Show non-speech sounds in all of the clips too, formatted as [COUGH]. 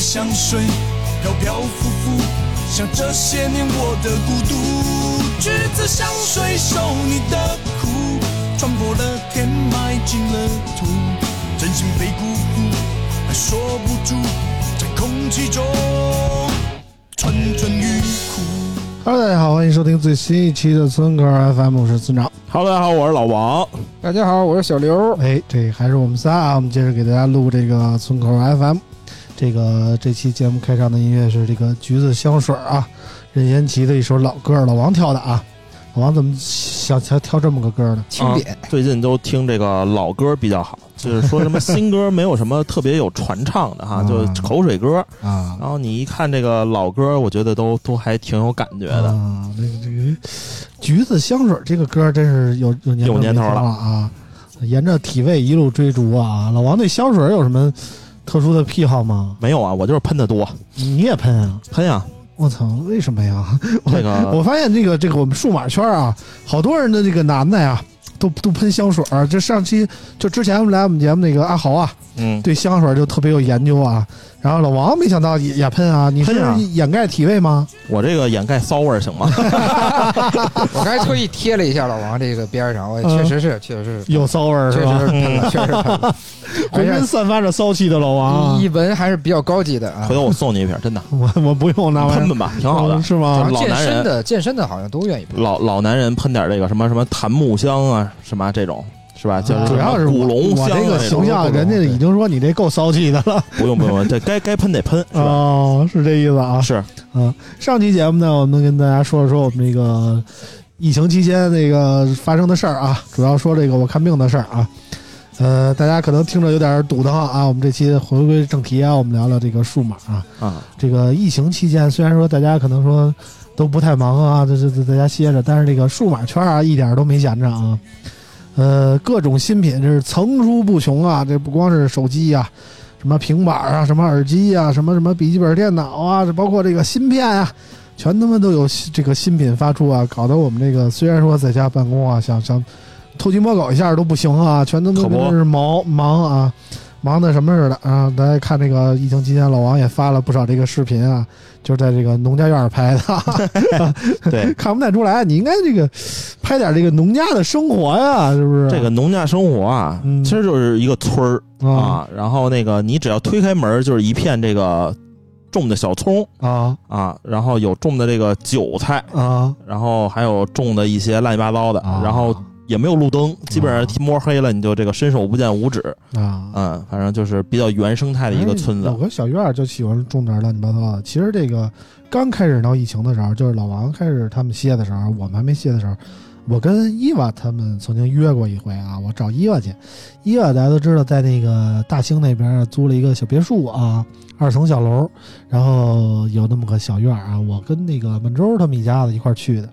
的香水飘飘浮浮，像这些年我的孤独。橘子香水受你的苦，穿破了天，埋进了土，真心被辜负，还说不出，在空气中蠢蠢欲哭。Hello，大家好，欢迎收听最新一期的村口 FM，我是村长。Hello，大家好，我是老王。大家好，我是小刘。哎，这还是我们仨啊，我们接着给大家录这个村口 FM。这个这期节目开场的音乐是这个橘子香水啊，任贤齐的一首老歌，老王挑的啊。老王怎么想挑挑这么个歌呢？清点，最近都听这个老歌比较好，就是说什么新歌没有什么特别有传唱的哈，嗯就口水歌。啊然后你一看这个老歌，我觉得都都还挺有感觉的。啊，这个这个橘子香水这个歌真是有有年有年头了啊！沿着体味一路追逐啊！老王对香水有什么特殊的癖好吗？没有啊，我就是喷的多，你也喷啊？喷呀。我操，为什么呀？[LAUGHS] 这个我发现这个这个我们数码圈啊，好多人的这个男的呀，都都喷香水儿。这上期就之前我们来我们节目那个阿豪啊，嗯，对香水就特别有研究啊。然后老王没想到也也喷啊，你是喷啊掩盖体味吗？我这个掩盖骚味儿行吗？[LAUGHS] 我刚才特意贴了一下老王这个边上，我也确实是，确实是，有骚味儿确是吧？实是喷了，确实喷了。[LAUGHS] 浑身散发着骚气的老王啊一，闻还是比较高级的啊回。头我送你一瓶，真的，我我不用那玩意儿，喷喷吧，挺好的嗯。是吗？老男人健身的健身的好像都愿意喷。老老男人喷点这个什么什么檀木香啊，什么这种是吧？就是主要是古龙香啊这个形象，人家已经说你这够骚气的了。不用不用，这该该喷得喷是吧？哦，是这意思啊。是嗯，上期节目呢，我们跟大家说说我们这个疫情期间那个发生的事儿啊，主要说这个我看病的事儿啊。呃，大家可能听着有点堵得慌啊。我们这期回归正题啊，我们聊聊这个数码啊。啊，这个疫情期间，虽然说大家可能说都不太忙啊，这这这大家歇着，但是这个数码圈啊，一点都没闲着啊。呃，各种新品这是层出不穷啊，这不光是手机呀、什么平板啊，什么耳机呀、什么什么笔记本电脑啊，这包括这个芯片啊，全他妈都有这个新品发出啊，搞得我们这个虽然说在家办公啊，想想偷鸡摸狗一下都不行啊，全都都是忙忙啊，忙的什么似的啊！大家看这个疫情期间，老王也发了不少这个视频啊，就是在这个农家院拍的，[LAUGHS] 对，看不太出来，你应该这个拍点这个农家的生活呀，是不是？这个农家生活啊，嗯。其实就是一个村儿啊。啊，然后那个你只要推开门，就是一片这个种的小葱啊。啊，然后有种的这个韭菜，啊。然后还有种的一些乱七八糟的，啊，然后也没有路灯，基本上摸黑了你就这个伸手不见五指，啊。嗯，反正就是比较原生态的一个村子有。个小院儿就喜欢种点乱七八糟的。其实这个刚开始闹疫情的时候，就是老王开始他们歇的时候，我们还没歇的时候，我跟伊娃他们曾经约过一回啊，我找伊娃去。伊娃大家都知道，在那个大兴那边租了一个小别墅啊，二层小楼，然后有那么个小院儿啊。我跟那个满洲他们一家子一块儿去的，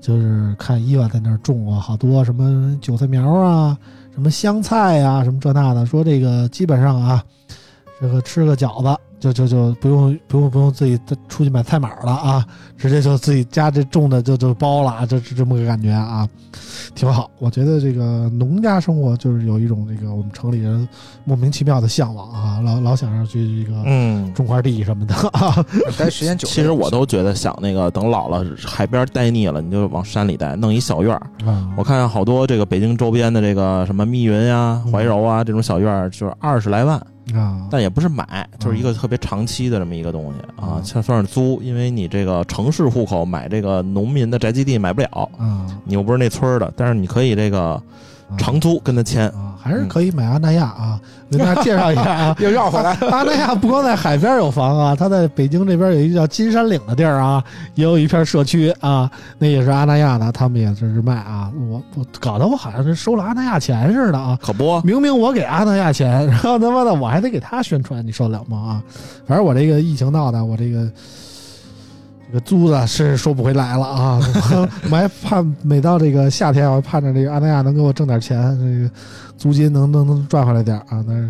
就是看伊娃在那儿种过好多什么韭菜苗啊，什么香菜啊、什么这那的。说这个基本上啊，这个吃个饺子就就就不用不用不用自己再出去买菜码了啊，直接就自己家这种的就就包了啊，就是这么个感觉啊，挺好。我觉得这个农家生活就是有一种这个我们城里人莫名其妙的向往啊，老老想着去这个嗯，种块地什么的啊。[LAUGHS] 待时间久了，其实我都觉得想那个等老了海边待腻了，你就往山里待，弄一小院儿。啊我看好多这个北京周边的这个什么密云呀、嗯怀柔啊这种小院儿，就是二十来万，啊，但也不是买，就是一个特别长期的这么一个东西啊，像算算是租，因为你这个城市户口买这个农民的宅基地买不了，啊。你又不是那村儿的，但是你可以这个啊。长租跟他签。啊，还是可以买阿那亚啊，[LAUGHS] 给大家介绍一下啊。[LAUGHS] 又绕回来，阿那亚不光在海边有房啊，它在北京这边有一个叫金山岭的地儿啊，也有一片社区啊，那也是阿那亚的，他们也是卖啊。我我搞得我好像是收了阿那亚钱似的啊，可不，明明我给阿那亚钱，然后他妈的我还得给他宣传，你受得了吗？啊，反正我这个疫情闹的，我这个这个租子是收不回来了啊！我还盼每到这个夏天，我还盼着这个阿那亚能给我挣点钱，这个租金能能能赚回来点啊。但是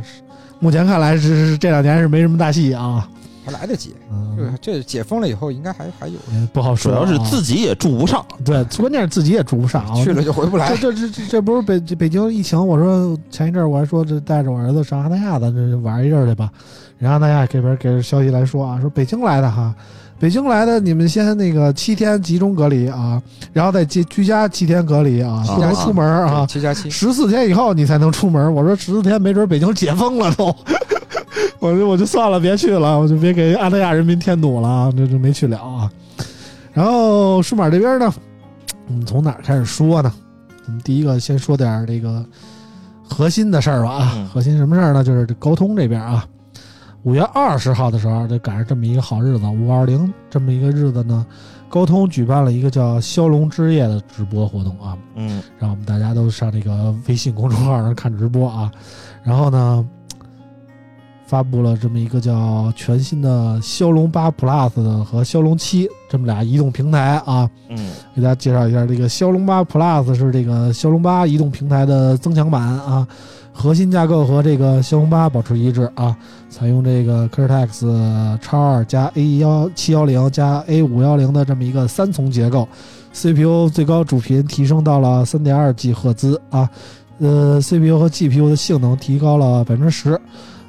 目前看来是是这两年是没什么大戏啊，还来得及。嗯，这这解封了以后，应该还还有，也不好说啊。主要是自己也住不上。对，关键是自己也住不上啊。[LAUGHS] 去了就回不来这。这这这这不是北北京疫情？我说前一阵儿我还说这带着我儿子上阿那亚的这玩一阵儿去吧。人家阿那亚这边给消息来说啊，说北京来的哈，北京来的你们先那个七天集中隔离啊，然后再居居家七天隔离啊，啊不能出门啊。七加七，十四天以后你才能出门。我说十四天没准北京解封了都，[LAUGHS] 我就我就算了，别去了，我就别给阿那亚人民添堵了啊，这就没去了啊。然后数码这边呢，我们从哪儿开始说呢？我们第一个先说点儿这个核心的事儿吧啊，嗯核心什么事儿呢？就是这高通这边啊，五月二十号的时候，就赶上这么一个好日子，五二零这么一个日子呢，高通举办了一个叫“骁龙之夜”的直播活动啊，嗯让我们大家都上这个微信公众号上看直播啊。然后呢，发布了这么一个叫全新的骁龙八 Plus 的和骁龙七这么俩移动平台啊。嗯给大家介绍一下，这个骁龙八 Plus 是这个骁龙八移动平台的增强版啊，核心架构和这个骁龙八保持一致啊，采用这个 Cortex 叉二加 A 幺七幺零加 A 五幺零的这么一个三重结构，CPU 最高主频提升到了三点二 G 赫兹啊，呃，CPU 和 GPU 的性能提高了百分之十。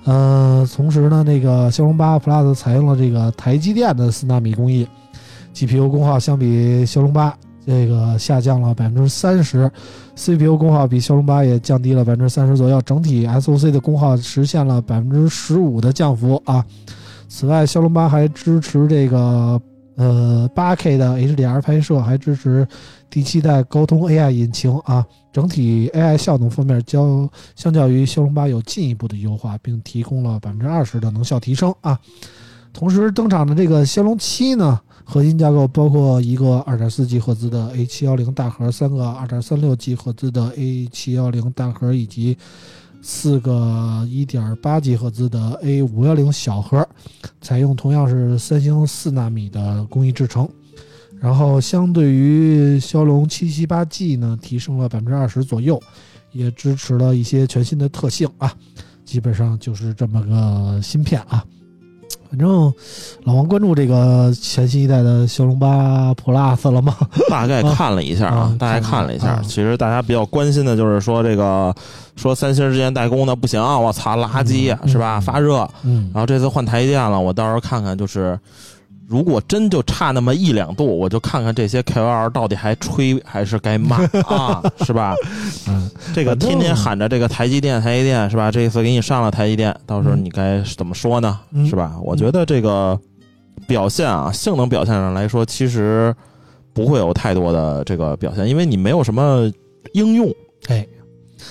呃，同时呢，那个骁龙八 Plus 采用了这个台积电的四纳米工艺，GPU 功耗相比骁龙八这个下降了百分之三十，CPU 功耗比骁龙八也降低了百分之三十左右，整体 SOC 的功耗实现了百分之十五的降幅啊。此外，骁龙八还支持这个呃八 K 的 HDR 拍摄，还支持第七代高通 AI 引擎啊。整体 AI 效能方面较相较于骁龙八有进一步的优化，并提供了百分之二十的能效提升啊。同时登场的这个骁龙七呢，核心架构包括一个 2.4G 赫兹的 A 7 1 0大核，三个 2.36G 赫兹的 A 7 1 0大核，以及四个 1.8G 赫兹的 A 5 1 0小核，采用同样是三星四纳米的工艺制成。然后相对于骁龙七七八 G 呢，提升了百分之二十左右，也支持了一些全新的特性啊。基本上就是这么个芯片啊。反正老王关注这个全新一代的骁龙八 Plus 了吗？[LAUGHS] 大概看了一下啊啊，大概看了一下啊。其实大家比较关心的就是说这个，说三星之前代工的不行，我操，垃圾，嗯是吧？嗯发热。嗯然后这次换台积电了，我到时候看看，就是如果真就差那么一两度，我就看看这些 KOL 到底还吹还是该骂 [LAUGHS] 啊，是吧？嗯，这个天天喊着这个台积电，台积电是吧？这次给你上了台积电，到时候嗯你该怎么说呢？嗯是吧？我觉得这个表现啊，性能表现上来说，其实不会有太多的这个表现，因为你没有什么应用，哎，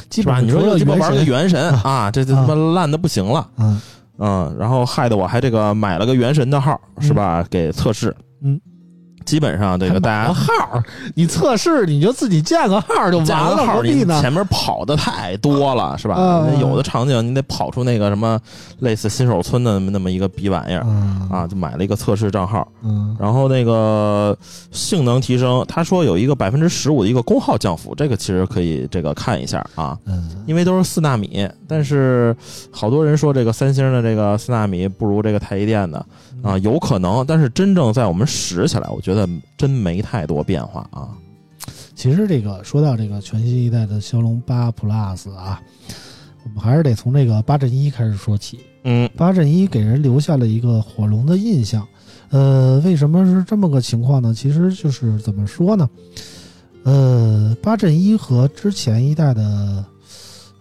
基？本上你说要鸡巴玩个原神啊，这这他妈烂的不行了。嗯嗯，然后害得我还这个买了个原神的号，是吧？给测试。嗯，基本上这个大家号儿，你测试你就自己建个号儿就完了，号？你前面跑的太多了，是吧？有的场景你得跑出那个什么类似新手村的那么一个逼玩意儿嗯。啊，就买了一个测试账号，嗯。然后那个性能提升，他说有一个百分之十五的一个功耗降幅，这个其实可以这个看一下啊，嗯。因为都是四纳米，但是好多人说这个三星的这个四纳米不如这个台积电的啊，有可能，但是真正在我们使起来，我觉得真没太多变化啊。其实这个说到这个全新一代的骁龙八 Plus 啊，我们还是得从这个八阵一开始说起。嗯八阵一给人留下了一个火龙的印象。呃，为什么是这么个情况呢？其实就是怎么说呢？呃，八阵一和之前一代的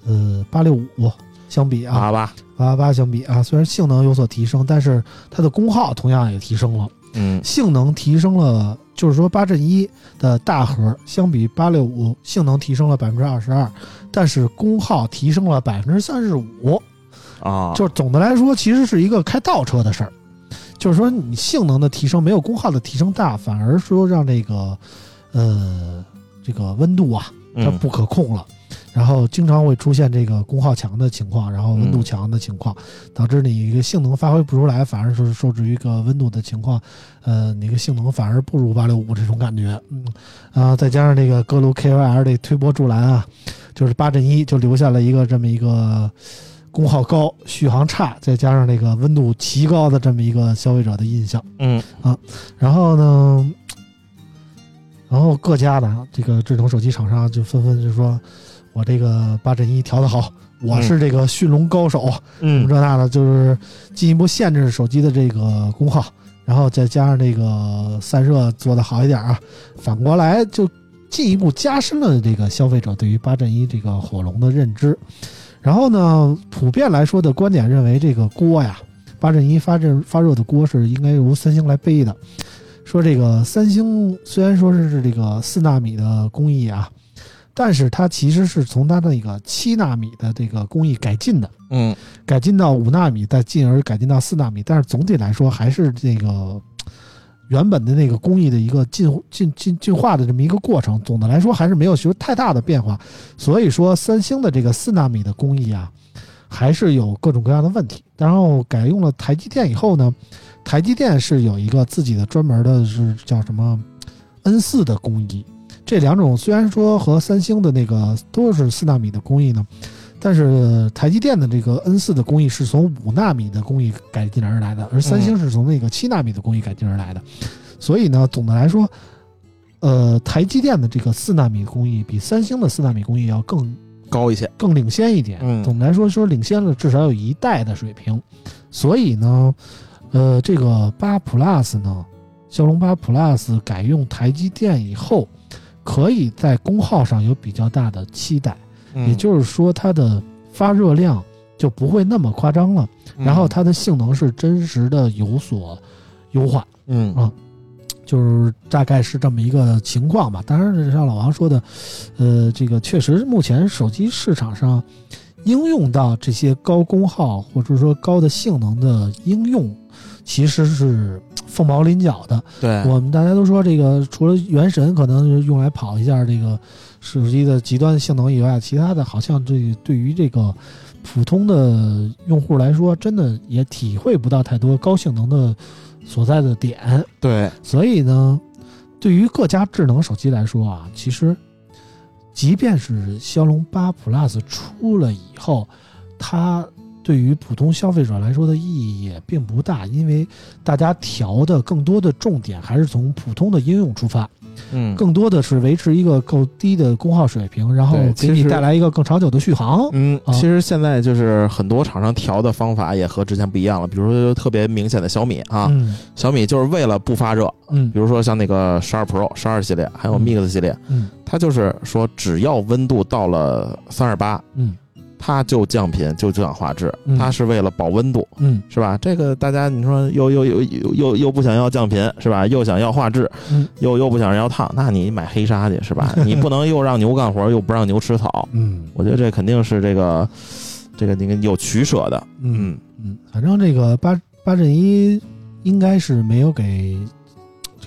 呃八六五相比啊，八八，八八八相比啊，虽然性能有所提升，但是它的功耗同样也提升了。嗯性能提升了，就是说八阵一的大核相比八六五性能提升了百分之二十二，但是功耗提升了百分之三十五。啊，就是总的来说，其实是一个开倒车的事儿。就是说，你性能的提升没有功耗的提升大，反而说让这个呃这个温度啊它嗯不可控了。然后经常会出现这个功耗强的情况，然后温度强的情况，导致你一个性能发挥不出来，反而是受制于一个温度的情况，呃，你个性能反而不如八六五这种感觉，嗯，啊，再加上这个各路 KOL 这推波助澜啊，就是八阵一就留下了一个这么一个功耗高、续航差，再加上这个温度奇高的这么一个消费者的印象。嗯。啊然后呢，然后各家的这个智能手机厂商就纷纷就说，我这个八阵一调的好，我是这个驯龙高手，嗯这那的，就是进一步限制手机的这个功耗，然后再加上这个散热做得好一点啊，反过来就进一步加深了这个消费者对于八阵一这个火龙的认知。然后呢，普遍来说的观点认为，这个锅呀，八阵一发热发热的锅是应该由三星来背的。说这个三星虽然说是这个四纳米的工艺啊，但是它其实是从它的那个七纳米的这个工艺改进的。嗯改进到五纳米，再进而改进到四纳米，但是总体来说还是这个原本的那个工艺的一个进进进进化的这么一个过程。总的来说还是没有学太大的变化，所以说三星的这个四纳米的工艺啊，还是有各种各样的问题。然后改用了台积电以后呢，台积电是有一个自己的专门的是叫什么 N 四的工艺。这两种虽然说和三星的那个都是四纳米的工艺呢，但是台积电的这个 N 四的工艺是从五纳米的工艺改进而来的，而三星是从那个七纳米的工艺改进而来的。所以呢，总的来说，呃，台积电的这个四纳米工艺比三星的四纳米工艺要更高一些，更领先一点。嗯总的来说，说领先了至少有一代的水平。所以呢，呃，这个八 Plus 呢，骁龙八 Plus 改用台积电以后，可以在功耗上有比较大的期待。也就是说，它的发热量就不会那么夸张了，嗯然后它的性能是真实的有所优化，嗯啊就是大概是这么一个情况吧。当然，像老王说的，呃，这个确实目前手机市场上应用到这些高功耗或者说高的性能的应用，其实是凤毛麟角的。对，我们大家都说这个除了原神可能是用来跑一下这个手机的极端性能以外，其他的好像这个对于这个普通的用户来说，真的也体会不到太多高性能的所在的点。对，所以呢，对于各家智能手机来说啊，其实即便是骁龙八 Plus 出了以后，它对于普通消费者来说的意义也并不大，因为大家调的更多的重点还是从普通的应用出发，嗯。更多的是维持一个够低的功耗水平，然后给你带来一个更长久的续航。嗯，啊。其实现在就是很多厂商调的方法也和之前不一样了，比如说特别明显的小米啊，嗯。小米就是为了不发热，嗯。比如说像那个十二 Pro、十二系列，还有嗯。Mix 系列，嗯。它就是说只要温度到了三十八，嗯它就降频，就降画质，嗯。它是为了保温度，嗯。是吧？这个大家你说又又又又又又不想要降频，是吧？又想要画质，嗯。又又不想要烫，那你买黑鲨去，是吧？[LAUGHS] 你不能又让牛干活，又不让牛吃草，嗯。我觉得这肯定是这个这个那个有取舍的，嗯。嗯，反正这个八八阵一应该是没有给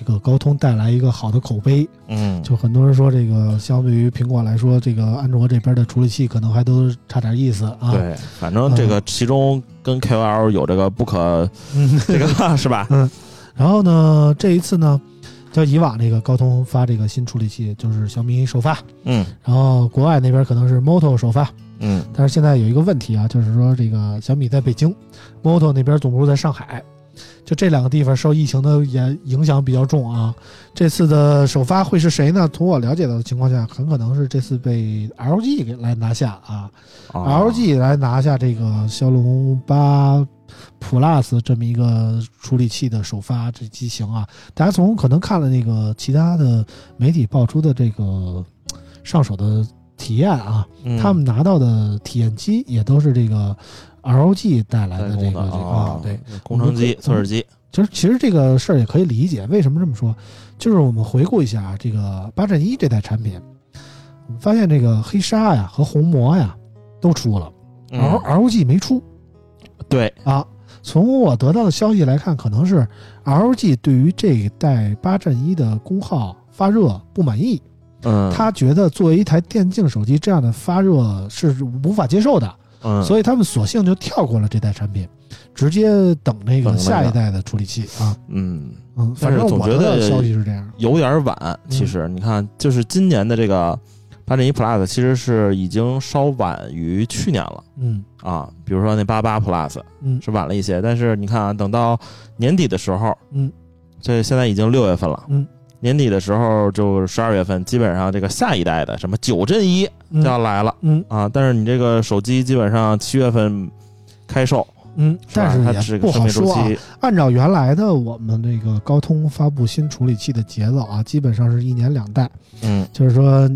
个高通带来一个好的口碑。嗯，就很多人说，这个相对于苹果来说，这个安卓这边的处理器可能还都差点意思啊。，对，反正这个其中跟 KOL 有这个不可嗯，[LAUGHS] 这个是吧？嗯。然后呢，这一次呢，就以往那个高通发这个新处理器，就是小米首发，嗯。然后国外那边可能是 Moto 首发，嗯。但是现在有一个问题啊，就是说这个小米在北京，Moto 那边总部在上海，就这两个地方受疫情的影影响比较重啊。这次的首发会是谁呢？从我了解到的情况下，很可能是这次被 LG 给来拿下啊、哦 LG 来拿下这个骁龙八 Plus 这么一个处理器的首发这机型啊。大家从可能看了那个其他的媒体爆出的这个上手的体验啊，嗯他们拿到的体验机也都是这个 LG 带来的这个这个啊，对，，工程机、测试机，其实其实这个事儿也可以理解，为什么这么说？就是我们回顾一下啊，这个八阵一这代产品，我们发现这个黑鲨呀和红魔呀都出了、嗯 l LG 没出对，啊。从我得到的消息来看，可能是 LG 对于这一代八阵一的功耗发热不满意，嗯，他觉得作为一台电竞手机，这样的发热是无法接受的。嗯，所以他们索性就跳过了这代产品，直接等那个下一代的处理器啊。嗯。嗯，反正总觉得我的消息是这样。有点晚。其实你看，就是今年的这个八点一 Plus，其实是已经稍晚于去年了嗯啊。比如说那八八 Plus 嗯是晚了一些，但是你看啊，等到年底的时候，嗯，这现在已经六月份了，嗯，年底的时候就十二月份，基本上这个下一代的什么九阵一就要来了、嗯。啊。但是你这个手机基本上七月份开售，嗯，但是也不好说按照原来的我们这个高通发布新处理器的节奏啊，基本上是一年两代，嗯。就是说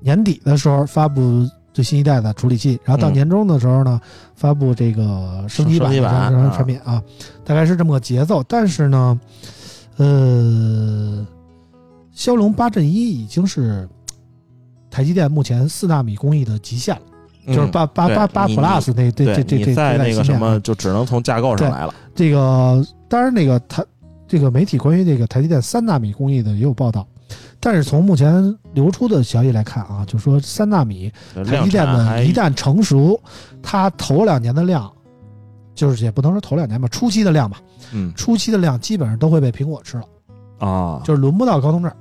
年底的时候发布最新一代的处理器，然后到嗯年终的时候呢，发布这个升级版的产品啊，大概是这么个节奏。但是呢，呃，骁龙八阵一已经是台积电目前四纳米工艺的极限了，就是嗯八八对八八 Plus 那这对这这这你在那个什么就只能从架构对上来了，这个当然，那个台这个媒体关于这个台积电三纳米工艺的也有报道，但是从目前流出的消息来看啊，就说三纳米台积电产还的一旦成熟，它头两年的量，就是也不能说头两年吧，初期的量吧，嗯。初期的量基本上都会被苹果吃了，啊，就是轮不到高通这儿。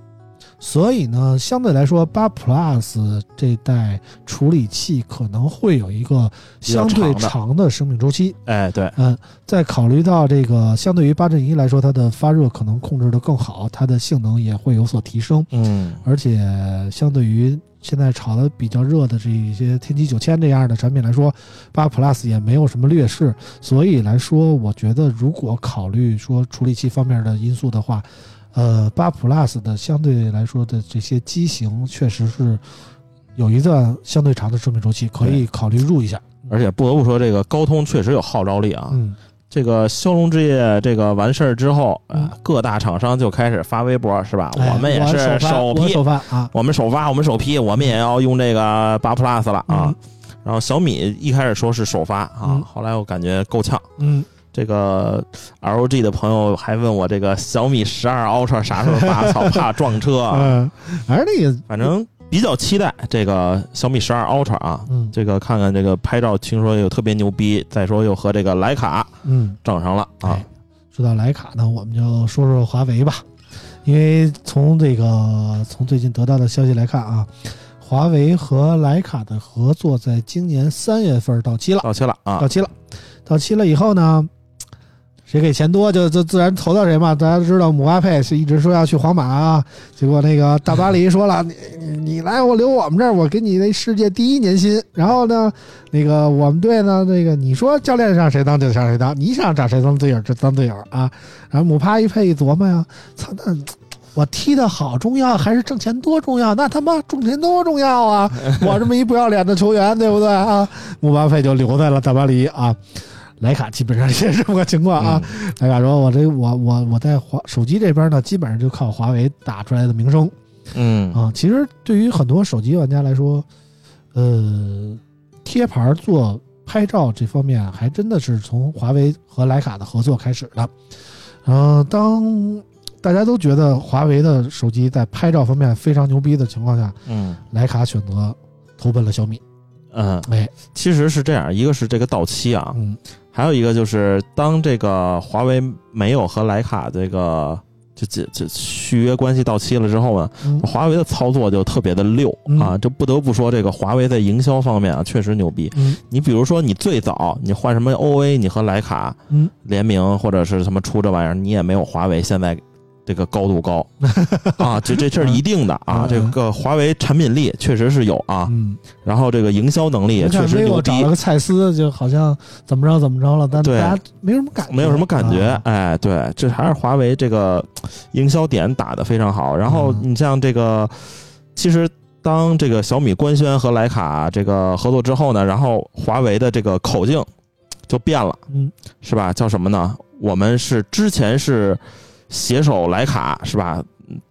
所以呢，相对来说，八 Plus 这代处理器可能会有一个相对长的。生命周期。哎对，嗯，在考虑到这个，相对于八阵一来说，它的发热可能控制的更好，它的性能也会有所提升，嗯。而且相对于现在炒的比较热的这一些天玑九千这样的产品来说，八 Plus 也没有什么劣势，所以来说，我觉得如果考虑说处理器方面的因素的话，呃，八 Plus 的相对来说的这些机型确实是有一段相对长的生命周期，可以考虑入一下。而且不得不说，这个高通确实有号召力啊。嗯，这个骁龙之夜这个完事儿之后，嗯啊，各大厂商就开始发微博，是吧？哎我们也是首批，首发啊，我们首发，我们首批，我们也要用这个八 Plus 了啊。嗯然后小米一开始说是首发啊，嗯后来我感觉够呛。嗯。这个 LG 的朋友还问我这个小米十二 Ultra 啥时候发，[LAUGHS] 操，怕撞车啊。嗯，而那个，[LAUGHS] 反正比较期待这个小米十二 Ultra 啊，嗯这个看看这个拍照，听说又特别牛逼，再说又和这个徕卡嗯，整上了啊哎。说到徕卡呢，我们就说说华为吧，因为从这个从最近得到的消息来看啊，华为和徕卡的合作在今年三月份到期了，到期了啊到，期了，到期了以后呢，谁给钱多就就自然投到谁嘛。大家都知道姆巴佩是一直说要去皇马啊，结果那个大巴黎说了，你你来我留我们这儿，我给你那世界第一年薪。然后呢，那个我们队呢，那个你说教练让谁当就让谁当，你想找谁当队友就当队友啊。然后姆巴一佩一琢磨呀，操那。我踢得好重要还是挣钱多重要？那他妈挣钱多重要啊！我这么一不要脸的球员，对不对啊？姆巴佩就留在了大巴黎啊。徕卡基本上也是这么个情况啊。嗯徕卡说：“我这我我我在华手机这边呢，基本上就靠华为打出来的名声嗯啊。其实对于很多手机玩家来说，呃，贴牌做拍照这方面还真的是从华为和徕卡的合作开始的。然后当大家都觉得华为的手机在拍照方面非常牛逼的情况下，嗯徕卡选择投奔了小米。嗯，哎，其实是这样，一个是这个到期啊，嗯。还有一个就是当这个华为没有和徕卡这个就这这续约关系到期了之后呢，嗯。华为的操作就特别的溜嗯。啊，这不得不说这个华为在营销方面啊确实牛逼。嗯。你比如说你最早你换什么 OA，你和徕卡嗯。联名或者是什么出这玩意儿，你也没有华为现在这个高度高。[LAUGHS] 啊，这这这是一定的啊嗯，这个华为产品力确实是有啊，嗯，然后这个营销能力也确实牛 vivo 找了。个蔡司，就好像怎么着怎么着了，但大家没什么感觉，没有什么感觉，啊。哎，对，这还是华为这个营销点打得非常好。然后嗯。你像这个，其实当这个小米官宣和徕卡这个合作之后呢，然后华为的这个口径就变了，嗯。是吧？叫什么呢？我们是之前是携手徕卡，是吧？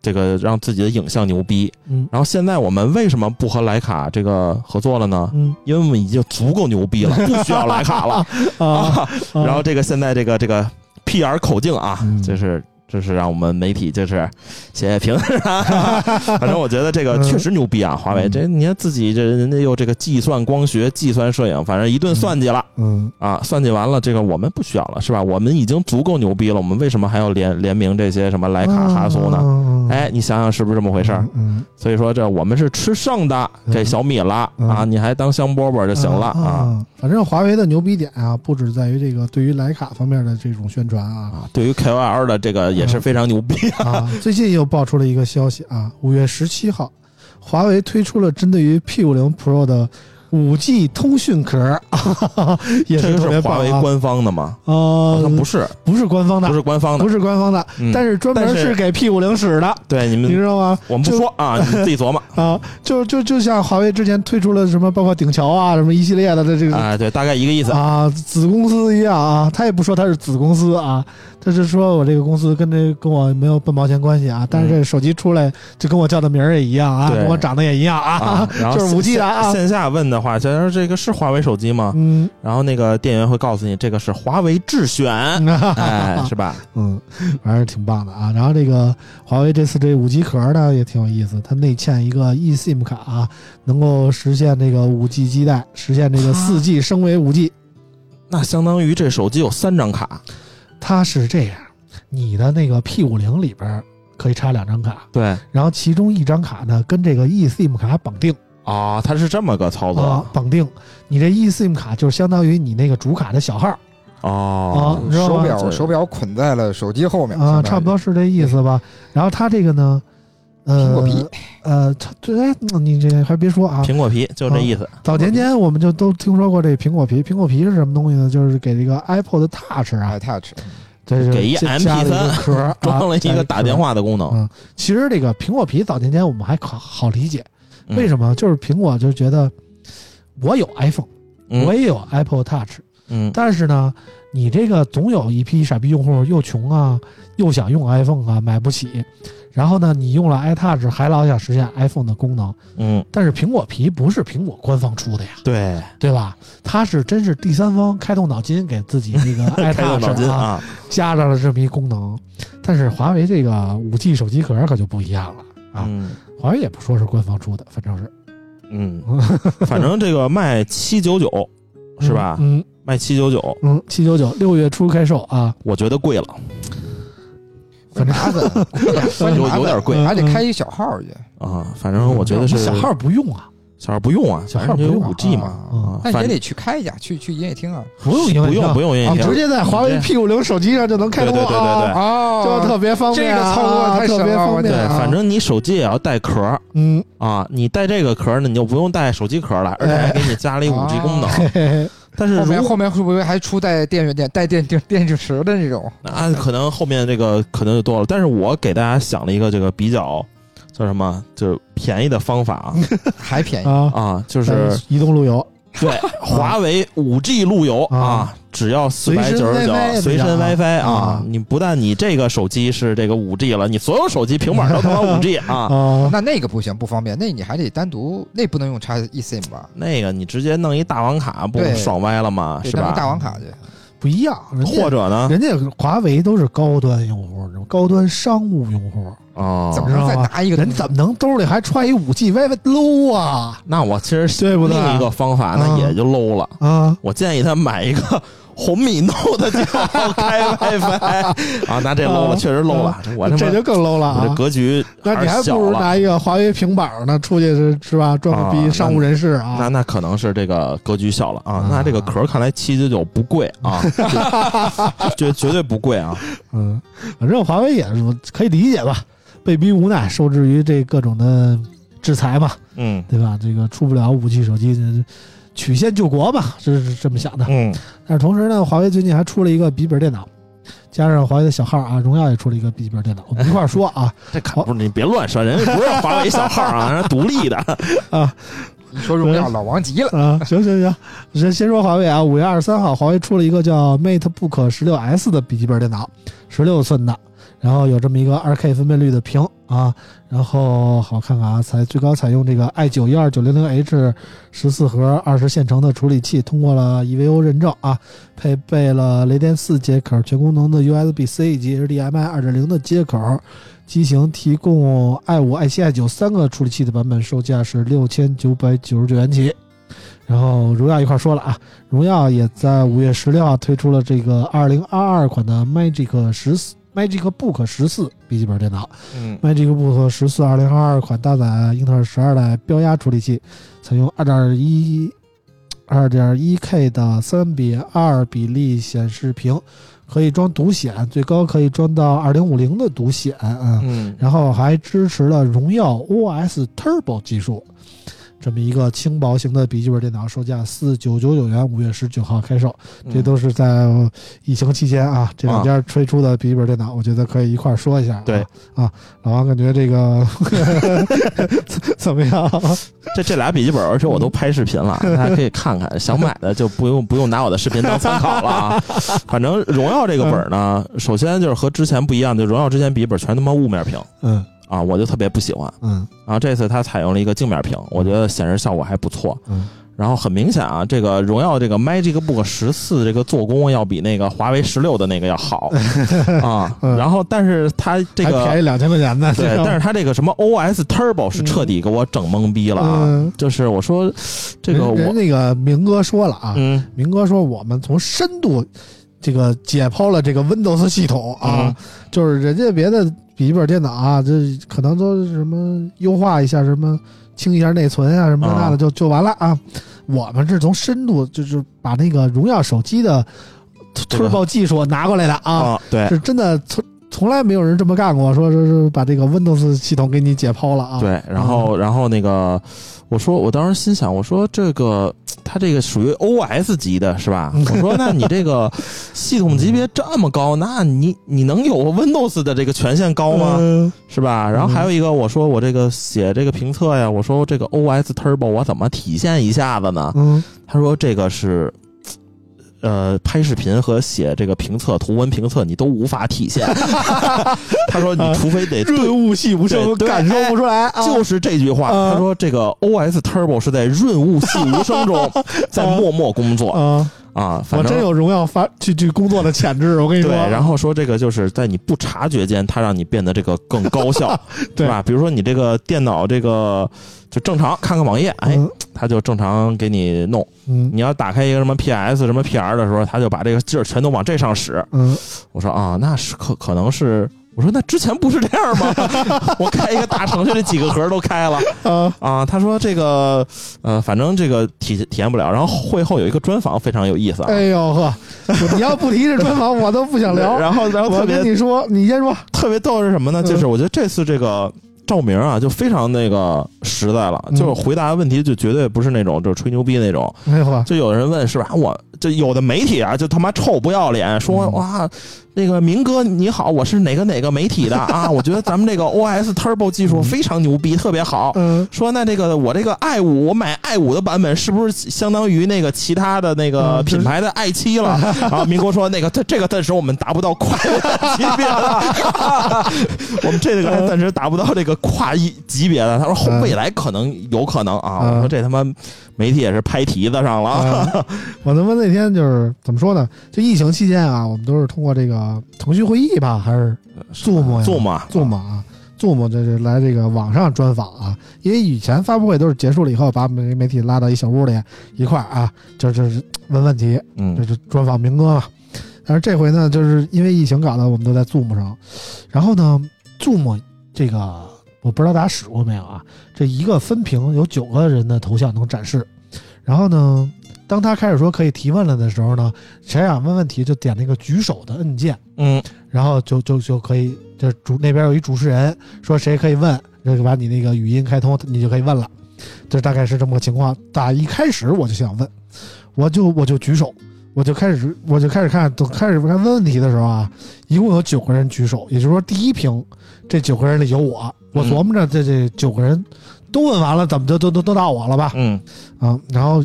这个让自己的影像牛逼。嗯然后现在我们为什么不和徕卡这个合作了呢？嗯因为我们已经足够牛逼了，[LAUGHS] 不需要徕卡了。啊，啊，[LAUGHS] 然后这个现在这个这个 PR 口径啊，嗯这是这是让我们媒体就是写写评，[LAUGHS] 反正我觉得这个嗯确实牛逼啊，华为嗯这你看自己这人家又这个计算光学、计算摄影，反正一顿算计了。嗯啊，算计完了，这个我们不需要了，是吧？我们已经足够牛逼了，我们为什么还要联联名这些什么徕卡、哈苏呢？呢哎，你想想是不是这么回事儿？嗯，所以说这我们是吃剩的给小米了嗯啊，你还当香饽饽就行了啊。啊。反正华为的牛逼点啊，不止在于这个对于徕卡方面的这种宣传啊啊，对于 KOL 的这个也是非常牛逼啊。最近又爆出了一个消息啊，五月十七号，华为推出了针对于 P 五零 Pro 的五 G 通讯壳，[LAUGHS] 也是特别棒啊。是华为官方的吗？好呃像，不是，不是官方的不，是官方的不。是官方的，嗯但是专门是是给 P 五零使的，对你们你知，道吗？我们不说啊，你自己琢磨。[LAUGHS] 啊，就就就像华为之前推出了什么，包括顶桥啊，什么一系列的这这个啊，对，大概一个意思。啊，子公司一样啊，他也不说他是子公司啊，他是说我这个公司跟这跟我没有半毛钱关系啊，但是这手机出来就跟我叫的名儿也一样啊，跟我长得也一样啊啊，，[LAUGHS] 然后就是五 G 的啊，线下问的话，假如这个是华为手机吗？嗯，然后那个店员会告诉你，这个是华为智选，[LAUGHS] 哎，是吧？嗯，反正挺棒的啊。然后这个华为这次这五 G 壳呢也挺有意思，它内嵌一个 eSIM 卡、啊，能够实现这个五 G 基带，实现这个四 G 升为五 G。那相当于这手机有三张卡，它是这样，你的那个 P 五零里边可以插两张卡，对。然后其中一张卡呢跟这个 eSIM 卡绑定。啊，它是这么个操啊作，绑定，你这 eSIM 卡就是相当于你那个主卡的小号。哦啊，你知道吗手表手表捆在了手机后面啊，差不多。是这意思吧。然后它这个呢，呃，苹果皮，呃，它对，哎你这还别说啊，苹果皮就这意思。早年间我们就都听说过这苹果皮，苹果皮是什么东西呢？就是给这个 Apple 的 Touch 啊哎，，Touch，这是给一加加了一个 MP3 壳儿，[LAUGHS] 装了一个打电话。的功能，嗯，其实这个苹果皮早年间我们还好好理解，嗯为什么？就是苹果就觉得我有 iPhone，、嗯我也有 Apple Touch，嗯但是呢，你这个总有一批傻逼用户又穷啊，又想用 iPhone 啊，买不起。然后呢，你用了 iTouch 还老想实现 iPhone 的功能，嗯，但是苹果皮不是苹果官方出的呀，对，对吧？它是真是第三方开动脑筋给自己那个 [LAUGHS] 开动脑 iTouch 啊啊，加上了这么一功能。但是华为这个五 G 手机壳可就不一样了啊，嗯。华为也不说是官方出的，反正是。嗯，反正这个卖七九九是吧？嗯。卖七九九，嗯，七九九六月初开售啊，我觉得贵了，反正麻烦，[LAUGHS] 关键有有点贵还得开一小号去。啊，反正我觉得是小号不用啊，小号不用啊，小号不用啊五 G 嘛那你也得去开一下，去去营业厅啊。不用营业不用不用，用营业厅直接在华为 P 五零手机上就能开通对对对对哦就特别方便啊，这个操作太方便对。反正你手机也要带壳嗯，啊，你带这个壳呢，你就不用带手机壳了，而且还给你加了一五 G 功能。但是如后面后面会不会还出带电源电 [LAUGHS] 带电电电池池的这种？那可能后面这个可能就多了，但是我给大家想了一个这个比较叫什么，就是便宜的方法啊 [LAUGHS] 还便宜？啊，啊，就是移动路由，对华为五 G 路由啊啊，只要四百九十九随身 WiFi 啊啊，你不但你这个手机是这个五 G 了，你所有手机平板都他妈五 G 啊，[LAUGHS] 啊，那那个不行，不方便，那你还得单独，那不能用插 eSIM 吧？那个你直接弄一大网卡不爽歪了吗？是吧？大网卡去。不一样，人家或者呢？人家华为都是高端用户，高端商务用户，啊，怎么着再拿一个？人怎么能兜里还揣一五 G WiFi low 啊？那我其实对不对另一个方法那啊也就 low 了。啊，我建议他买一个红米 Note 就好开 WiFi [LAUGHS] 啊，那这 low 了，啊确实 low 了。我这就更 low 了啊！格局那你还。不如拿一个华为平板呢，出去是是吧？装逼商务人士啊！那那可能是这个格局小了啊啊，那这个壳看来七九九不贵啊，[LAUGHS] 绝绝对不贵啊。嗯，反正华为也是可以理解吧，被逼无奈，受制于这各种的制裁嘛，嗯对吧？这个出不了五 G 手机，这曲线救国吧，这是这么想的。嗯，但是同时呢，华为最近还出了一个笔记本电脑，加上华为的小号啊，荣耀也出了一个笔记本电脑，我们一块儿说啊 [LAUGHS] 这可不是你别乱说，人家不是华为小号啊，[LAUGHS] 人家独立的。[LAUGHS] 啊你说荣耀老王急了，啊！行行行，先先说华为啊，五月二十三号，华为出了一个叫 MateBook 十六 S 的笔记本电脑，十六寸的，然后有这么一个二 K 分辨率的屏啊，然后好看看啊，采最高采用这个 i 九一二九零零 H 十四核二十线程的处理器，通过了 EVO 认证啊，配备了雷电四接口、全功能的 USB C 以及 HDMI 二点零的接口。机型提供 i 五、i 七、i 九三个处理器的版本，售价是六千九百九十九元起。然后荣耀一块说了啊，荣耀也在五月十六号推出了这个二零二二款的 Magic 十四 Magic Book 十四笔记本电脑。嗯 Magic Book 十四二零二二款搭载英特尔十二代标压处理器，采用二点一二点一 K 的三比二比例显示屏，可以装独显，最高可以装到二零五零的独显啊。嗯然后还支持了荣耀 OS Turbo 技术，这么一个轻薄型的笔记本电脑，售价四九九九元，五月十九号开售。嗯这都是在疫情期间啊，这两家推出的笔记本电脑，我觉得可以一块儿说一下、啊。对啊，老王感觉这个 [LAUGHS] 怎么样？这这俩笔记本，而且我都拍视频了，[LAUGHS] 大家可以看看。想买的就不用不用拿我的视频当参考了啊。[LAUGHS] 反正荣耀这个本呢，首先就是和之前不一样，就荣耀之前笔记本全他妈雾面屏嗯啊，我就特别不喜欢。嗯然后这次它采用了一个镜面屏，我觉得显示效果还不错。嗯然后很明显啊，这个荣耀这个 Magic Book 十四这个做工要比那个华为十六的那个要好 [LAUGHS] 啊。嗯然后，但是它这个便宜两千块钱呢。对，但是它这个什么 OS Turbo 是彻底给我整懵逼了啊！嗯就是我说这个我那个明哥说了啊，嗯明哥说我们从深度这个解剖了这个 Windows 系统啊，嗯就是人家别的笔记本电脑啊，这可能都是什么优化一下什么。清一下内存啊，什么那的就就完了啊！我们是从深度，就是把那个荣耀手机的这个 Turbo 技术拿过来的啊，啊，对是真的从从来没有人这么干过，说说是把这个 Windows 系统给你解剖了啊。对，然后然后那个我说我当时心想，我说这个它这个属于 OS 级的是吧？我说那你这个 [LAUGHS] 系统级别这么高，那你你能有 Windows 的这个权限高吗？嗯是吧？然后还有一个，我说我这个写这个评测呀，我说这个 OS Turbo 我怎么体现一下子呢？嗯他说这个是。呃，拍视频和写这个评测、图文评测，你都无法体现。[LAUGHS] 他说，你除非得对润物细无声，感受不出来啊。就是这句话。啊他说，这个 OS Turbo 是在润物细无声中 [LAUGHS] 在默默工作啊，啊。反正我真有荣耀发去去工作的潜质，我跟你对说。，然后说这个就是在你不察觉间，它让你变得这个更高效，[LAUGHS] 对是吧？比如说你这个电脑这个就正常看看网页，哎，嗯它就正常给你弄。嗯你要打开一个什么 PS 什么 PR 的时候，它就把这个劲儿全都往这上使。嗯我说啊，那是可可能是。我说那之前不是这样吗？[LAUGHS] 我开一个大程序，这几个盒都开了啊啊。他说这个呃，反正这个体体验不了。然后会后有一个专访非常有意思啊。哎呦呵，你要不提这专访，我都不想聊。[LAUGHS] 然后然后特别你说，你先说。特别逗是什么呢？嗯就是我觉得这次这个赵明啊，就非常那个实在了，嗯就是回答问题就绝对不是那种就是吹牛逼那种。哎呦呵，就有人问是吧？我就有的媒体啊，就他妈臭不要脸，说嗯哇，这个明哥你好，我是哪个哪个媒体的啊？我觉得咱们这个 OS Turbo 技术非常牛逼，特别好。嗯，说那这个我这个 i 五，我买 i 五的版本是不是相当于那个其他的那个嗯品牌的 i 七了？[LAUGHS] 啊，明哥说那个这这个暂时我们达不到跨级别的，[LAUGHS] [LAUGHS] 我们这个还暂时达不到这个跨一级别的。他说后嗯未来可能有可能啊。嗯我说这他妈媒体也是拍蹄子上了。啊 [LAUGHS] 我他妈那天就是怎么说呢？就疫情期间啊，我们都是通过这个腾讯会议吧，还是 Zoom 呀 Zoom 啊 Zoom 啊，Zoom 这是来这个网上专访啊。因为以前发布会都是结束了以后，把媒媒体拉到一小屋里一块儿啊，就就是问问题，就专访明哥嘛。但是这回呢，就是因为疫情搞的我们都在 Zoom 上，然后呢，Zoom 这个我不知道大家使过没有啊？这一个分屏有九个人的头像能展示，然后呢，当他开始说可以提问了的时候呢，谁想问问题就点那个举手的按键，嗯然后就就就可以，这主那边有一主持人说谁可以问，就把你那个语音开通，你就可以问了。这大概是这么个情况。打一开始我就想问，我就我就举手，我就开始我就开始看，等开始看问问题的时候啊，一共有九个人举手，也就是说第一屏这九个人里有我，我嗯琢磨着这这九个人都问完了，怎么就都都都到我了吧？嗯，啊，然后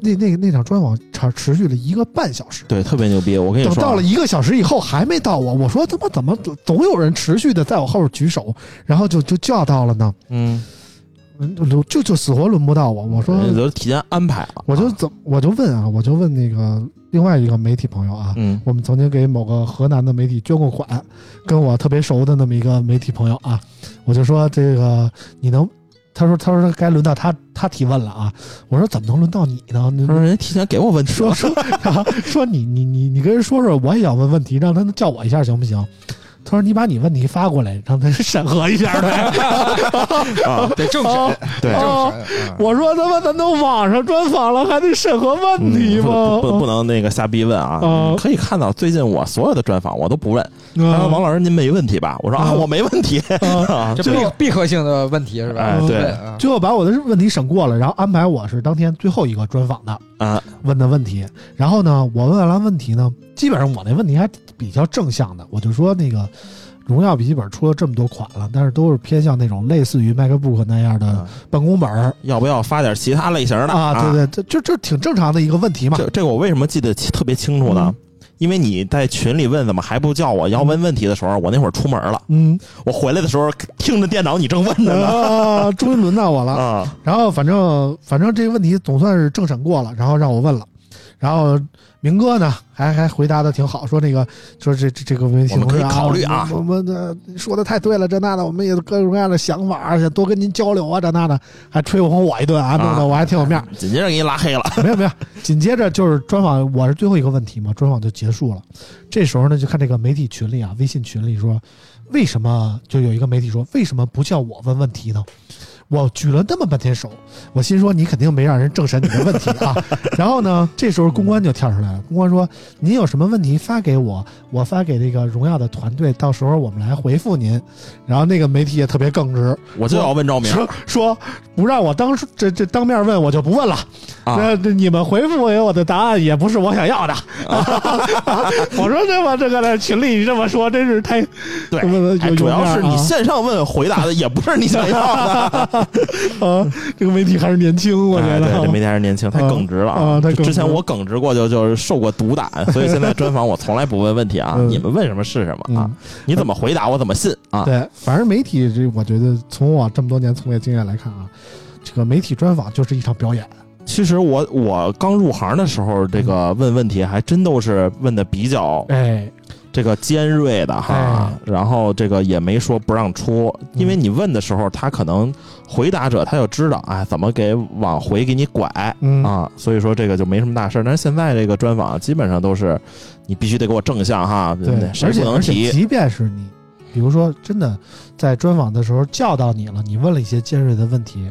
那那那场专访持持续了一个半小时。对，特别牛逼。我跟你说啊，等到了一个小时以后还没到我，我说他妈怎么总总有人持续的在我后边举手，然后就就叫到了呢？嗯，嗯，就就死活轮不到我。我说都提前安排了。我就怎我就问啊，我就问那个另外一个媒体朋友啊，嗯我们曾经给某个河南的媒体捐过款，跟我特别熟的那么一个媒体朋友啊，我就说这个你能。他说：“他说该轮到他他提问了啊！”我说：“怎么能轮到你呢？你他说人家提前给我问题说说啊 [LAUGHS] 说你你你你跟人说说，我也想问问题，让他叫我一下行不行？他说你把你问题发过来，让他审核一下呗。[LAUGHS] 啊，得正审，对政哦审。啊我说他妈咱都网上专访了，还得审核问题嗯吗？不不不能那个瞎逼问啊！啊可以看到最近我所有的专访我都不问。他说啊王老师您没问题吧？我说啊啊我没问题。[LAUGHS] 这闭闭合性的问题是吧？哎对啊最后把我的问题审过了，然后安排我是当天最后一个专访的啊问的问题。然后呢，我问完问题呢，基本上我那问题还比较正向的，我就说那个。荣耀笔记本出了这么多款了，但是都是偏向那种类似于 MacBook 那样的啊办公本儿要不要发点其他类型的啊，对对，这这这挺正常的一个问题嘛。这这个我为什么记得特别清楚呢？嗯因为你在群里问怎么还不叫我要问问题的时候，我那会儿出门了。嗯，我回来的时候听着电脑你正问着呢啊，终于轮到我了。啊，然后反正反正这个问题总算是政审过了，然后让我问了，然后明哥呢还还回答的挺好，说那个说这这这个问题我们可以考虑啊我们的说的太对了，这那的，我们也有各种各样的想法，而且多跟您交流啊，这那的，还吹捧我一顿啊，弄得我还挺有面儿。紧接着给你拉黑了。[LAUGHS] 没有没有，紧接着就是专访，我是最后一个问题嘛，专访就结束了。这时候呢，就看这个媒体群里啊，微信群里说，为什么就有一个媒体说，为什么不叫我问问题呢？我举了那么半天手，我心说你肯定没让人政审你的问题啊。[LAUGHS] 然后呢，这时候公关就跳出来了，公关说您有什么问题发给我，我发给那个荣耀的团队，到时候我们来回复您。然后那个媒体也特别耿直，我就要问赵明说说不让我当这这当面问，我就不问了。啊，那这你们回复给我的答案也不是我想要的。[LAUGHS] 我说这么这个在群里你这么说，真是太对主要是你线上问回答的也不是你想要的。[LAUGHS] 啊，这个媒体还是年轻，我觉哎得啊。对这媒体还是年轻，太耿直了啊之前我耿直过就就是受过毒打，所以现在专访我从来不问问题啊，嗯你们问什么是什么啊嗯，你怎么回答我怎么信啊。对，反正媒体这，我觉得从我这么多年从业经验来看啊，这个媒体专访就是一场表演。其实我我刚入行的时候，这个问问题还真都是问的比较哎，这个尖锐的哈哎，然后这个也没说不让出，因为你问的时候，他可能回答者他就知道，哎，怎么给往回给你拐嗯啊，所以说这个就没什么大事儿。但是现在这个专访基本上都是你必须得给我正向哈，对，谁不能提即便是你，比如说真的在专访的时候叫到你了，你问了一些尖锐的问题，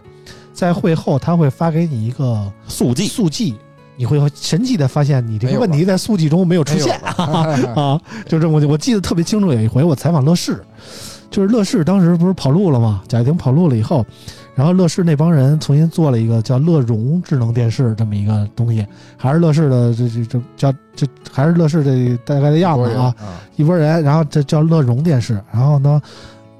在会后他会发给你一个速记。速记，你会神奇的发现你这个问题在速记中没有出现。没有吧 [LAUGHS] 啊！就这么我我记得特别清楚，有一回我采访乐视，就是乐视当时不是跑路了吗？贾跃亭跑路了以后，然后乐视那帮人重新做了一个叫乐融智能电视这么一个东西，还是乐视的这这这叫这还是乐视这大概的样子啊，啊，一拨人，然后这叫乐融电视，然后呢，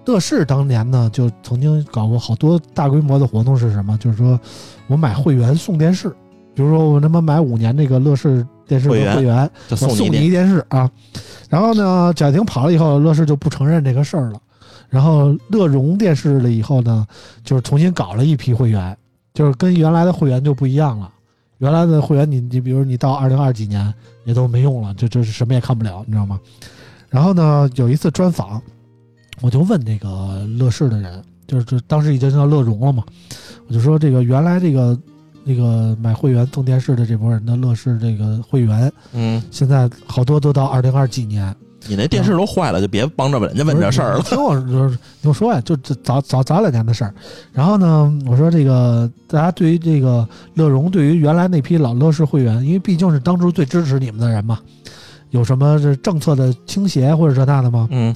乐视当年呢就曾经搞过好多大规模的活动，是什么？就是说我买会员送电视，比如说我他妈买五年那个乐视电视的会员会员，我送送你一电视啊。然后呢，贾跃亭跑了以后，乐视就不承认这个事儿了。然后乐融电视了以后呢，就是重新搞了一批会员，就是跟原来的会员就不一样了。原来的会员你你比如你到二零二几年也都没用了，就就是什么也看不了，你知道吗？然后呢，有一次专访，我就问那个乐视的人，就是这当时已经叫乐融了嘛，我就说这个原来这个那个买会员送电视的这波人的乐视这个会员，嗯，现在好多都到二零二几年，你那电视都坏了，就别帮着人家问这事儿了。听我说，听我说呀，就这早早早两年的事儿。然后呢，我说这个大家对于这个乐融，对于原来那批老乐视会员，因为毕竟是当初最支持你们的人嘛，有什么这政策的倾斜或者这那的吗？嗯，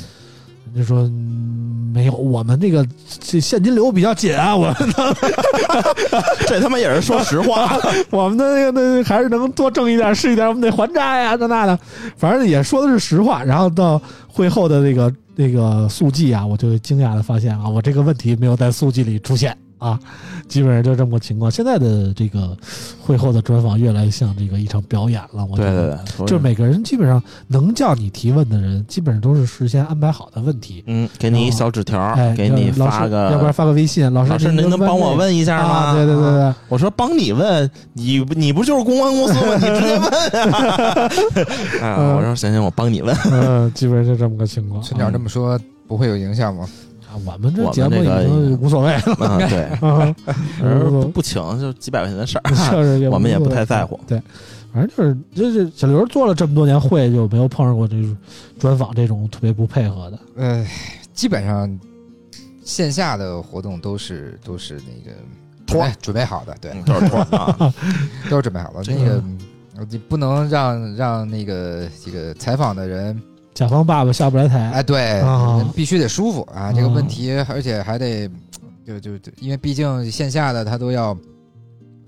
就说、嗯没有，我们那个这现金流比较紧啊，我们 [LAUGHS] 这他妈也是说实话。[LAUGHS] 我们的那个那还是能多挣一点是一点，我们得还债呀，这那的，反正也说的是实话。然后到会后的那个那个速记啊，我就惊讶的发现啊，我这个问题没有在速记里出现啊，基本上就这么个情况。现在的这个会后的专访越来越像这个一场表演了，我觉对得。对对，就是每个人基本上能叫你提问的人，基本上都是事先安排好的问题。嗯，给你一小纸条，哎，给你发个，要不然发个微信，老师老师您能帮我问一下吗？啊？对对对对，我说帮你问，你你不就是公关公司吗？你直接问啊！[LAUGHS] 啊，嗯我说行行，我帮你问。嗯，基本上就这么个情况。村长这么说不会有影响吗？啊，我们这节目已经无所谓了。啊，[LAUGHS] 对，啊，而不不请就几百块钱的事儿，[LAUGHS] 就是我们也不太在乎。对，反正就是就是小刘做了这么多年会，就没有碰上过这种专访这种特别不配合的。呃，基本上线下的活动都是都是那个托哎准备好的，对，嗯都是托儿啊，[LAUGHS] 都是准备好的。这那个你不能让让那个这个采访的人，甲方爸爸下不来台，哎，对啊，必须得舒服啊。这个啊问题，而且还得就就就，因为毕竟线下的他都要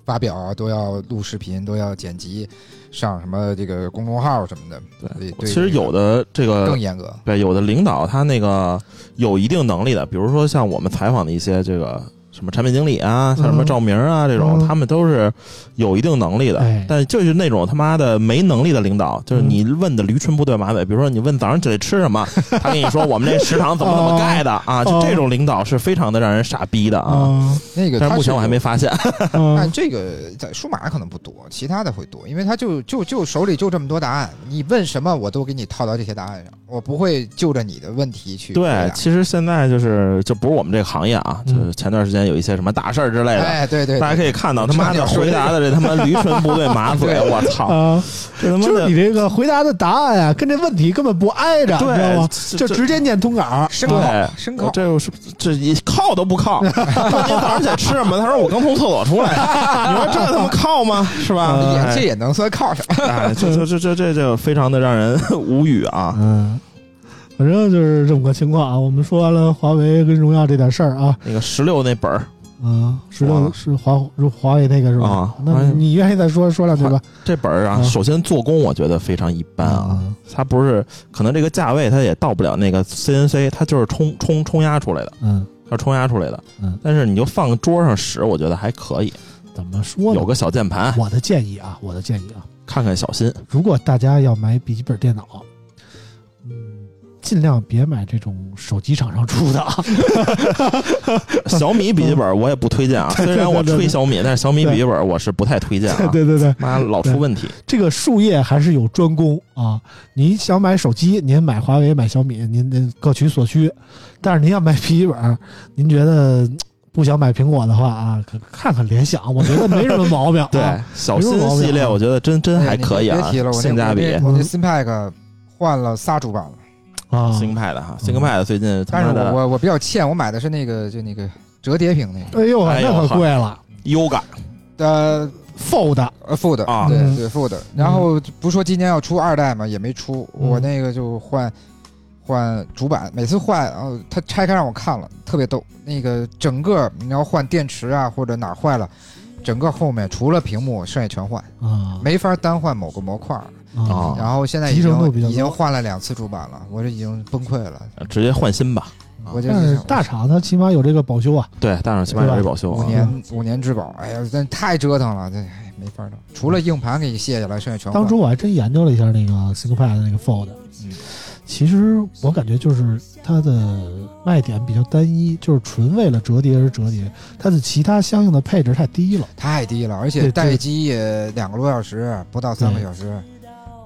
发表啊，都要录视频，都要剪辑，上什么这个公众号什么的，对，对其实有的这个更严格。对，有的领导他那个有一定能力的，比如说像我们采访的一些这个什么产品经理啊，像什么嗯赵明啊这种，嗯他们都是有一定能力的。哎但就是那种他妈的没能力的领导，就是你问的驴唇不对马嘴。比如说你问早上起来吃什么，[LAUGHS] 他跟你说我们这食堂怎么怎么盖的啊，就这种领导是非常的让人傻逼的啊。啊，那个但是目前我还没发现。嗯但这个在数码可能不多，其他的会多，因为他就就就手里就这么多答案，你问什么我都给你套到这些答案上，我不会就着你的问题去对，其实现在就是就不是我们这个行业啊，嗯就是前段时间有一些什么大事儿之类的，哎，对对，大家可以看到他妈的回答的这他妈驴唇不对马 [LAUGHS] 嘴，我操！啊，这他妈的就是你这个回答的答案啊，跟这问题根本不挨着，你知道吗？，就直接念通稿。对深靠，我这是这一靠都不靠。[LAUGHS] 你早上起来吃什么？他说我刚从厕所出来。[LAUGHS] 你说这他妈靠吗？是吧？也这也能算靠上。哎，这这这这这这非常的让人无语啊！嗯，反正就是这么个情况啊。我们说完了华为跟荣耀这点事儿啊，那个十六那本儿，啊，十六是华华为那个是吧？啊那哎你愿意再说说两句吧？这本儿啊，啊首先做工我觉得非常一般啊。啊，它不是可能这个价位它也到不了那个 CNC，它就是冲冲冲压出来的，嗯，它是冲压出来的。嗯，但是你就放桌上使，我觉得还可以，怎么说呢？有个小键盘，我的建议啊，我的建议啊，看看小新。如果大家要买笔记本电脑，嗯，尽量别买这种手机厂商出的啊。[LAUGHS] 小米笔记本我也不推荐啊，虽然我吹小米，但是小米笔记本我是不太推荐啊。对对对，妈老出问题。这个术业还是有专攻啊。您想买手机，您买华为、买小米，您您各取所需。但是您要买笔记本，您觉得嗯不想买苹果的话啊，看看联想，我觉得没什么毛病、啊。对，小新系列我觉得真真还可以啊性价比我。那我那 ThinkPad 换了仨主板了，啊，ThinkPad 哈，ThinkPad 最近他但是我我我比较欠，我买的是那个就那个折叠屏那个，哎呦，哎呦那可贵了。Yoga 呃，Fold。呃 Fold 啊。对嗯。对 Fold，然后不是说今年要出二代嘛，也没出，嗯。我那个就换换主板，每次换，然后他拆开让我看了，特别逗。那个整个你要换电池啊，或者哪儿坏了，整个后面除了屏幕，剩下全换，啊。没法单换某个模块儿。啊然后现在已经已经换了两次主板了，我这已经崩溃了。直接换新吧。我就但是大厂它起码有这个保修啊，对，大厂起码有这保修五啊。年五年质保，哎呀，真太折腾了，这哎没法弄。除了硬盘给你卸下来，剩下全换。当初我还真研究了一下那个 ThinkPad 的那个 Fold，嗯其实我感觉就是它的卖点比较单一，就是纯为了折叠而折叠，它的其他相应的配置太低了。太低了，而且待机也两个多小时，不到三个小时。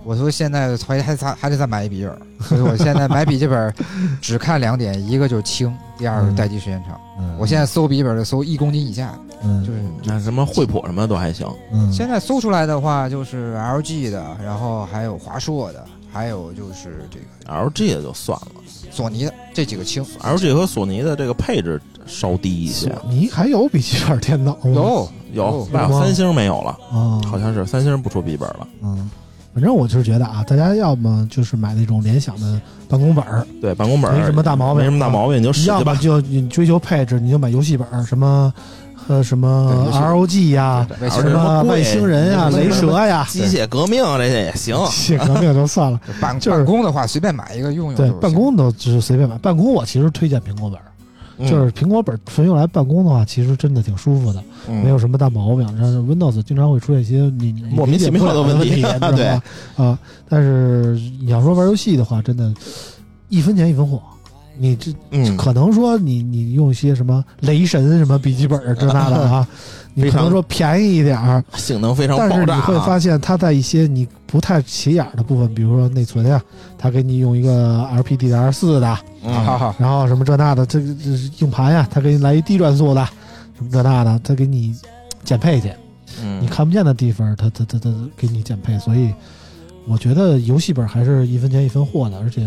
我说现在还还还还得再买一笔记本，所以我现在买笔记本只看两点，一个就是轻，第二个嗯待机时间长。嗯，我现在搜笔记本就搜一公斤以下的，嗯就是那什么惠普什么的都还行。嗯现在搜出来的话就是 LG 的，然后还有华硕的，还有就是这个 LG 的就算了索尼的这几个轻。，LG 和索尼的这个配置稍低一些。你还有笔记本电脑吗？有有有，外有三星没有了，啊，好像是三星不出笔记本了。嗯，反正我就是觉得啊，大家要么就是买那种联想的办公本儿，对，办公本儿没什么大毛病没什么大毛病，你就使要么。就你追求配置，你就买游戏本儿，什么和什么对游戏 ROG 呀，对什什么外星人呀、对雷蛇呀，机械革命这些也行。[LAUGHS] 机械革命就算了。[LAUGHS] 办就是办公的话，随便买一个用用就对，行。办公都只是随便买。办公我其实推荐苹果本儿，嗯就是苹果本儿纯用来办公的话，其实真的挺舒服的，嗯没有什么大毛病。然后 Windows 经常会出现一些你你莫名其妙的问题理解不了的问题，你知道吗？啊，但是你要说玩游戏的话，真的，一分钱一分货。你这嗯，可能说你你用一些什么雷神什么笔记本儿这那的啊，你可能说便宜一点儿，性能非常但是你。会发现它在一些你不太起眼儿的部分，比如说内存呀，它给你用一个 LPDDR 四的，然后什么这那的，这个这是硬盘呀，它给你来一低转速的，什么这那的，它给你减配去，嗯。你看不见的地方，它它它它给你减配，所以我觉得游戏本还是一分钱一分货的，而且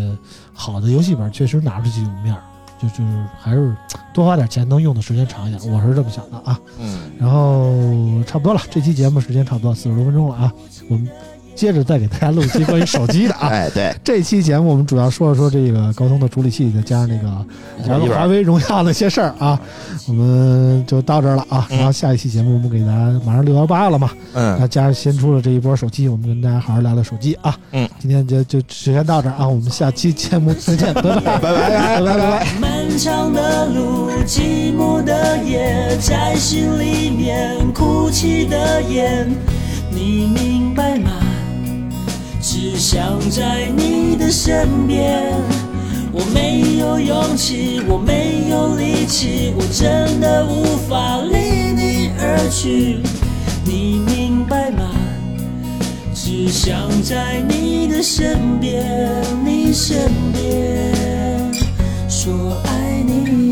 好的游戏本确实拿出去有面儿，就就是还是多花点钱能用的时间长一点，我是这么想的啊。嗯，然后差不多了，这期节目时间差不多四十多分钟了啊，我们接着再给大家录一期关于手机的啊。[LAUGHS] 哎对。这期节目我们主要说了说这个高通的处理器再加上那个华为荣耀那些事儿啊我们就到这儿了啊。然后下一期节目我们给大家马上六幺八了嘛嗯。那加上新出了这一波手机我们跟大家好好聊聊手机啊。嗯。今天就就就先到这儿啊我们下期节目再见 [LAUGHS] 拜拜。拜拜拜拜。漫长的路寂寞的夜在心里面哭泣的眼你明只想在你的身边。我没有勇气，我没有力气，我真的无法离你而去。你明白吗？只想在你的身边，你身边，说爱你。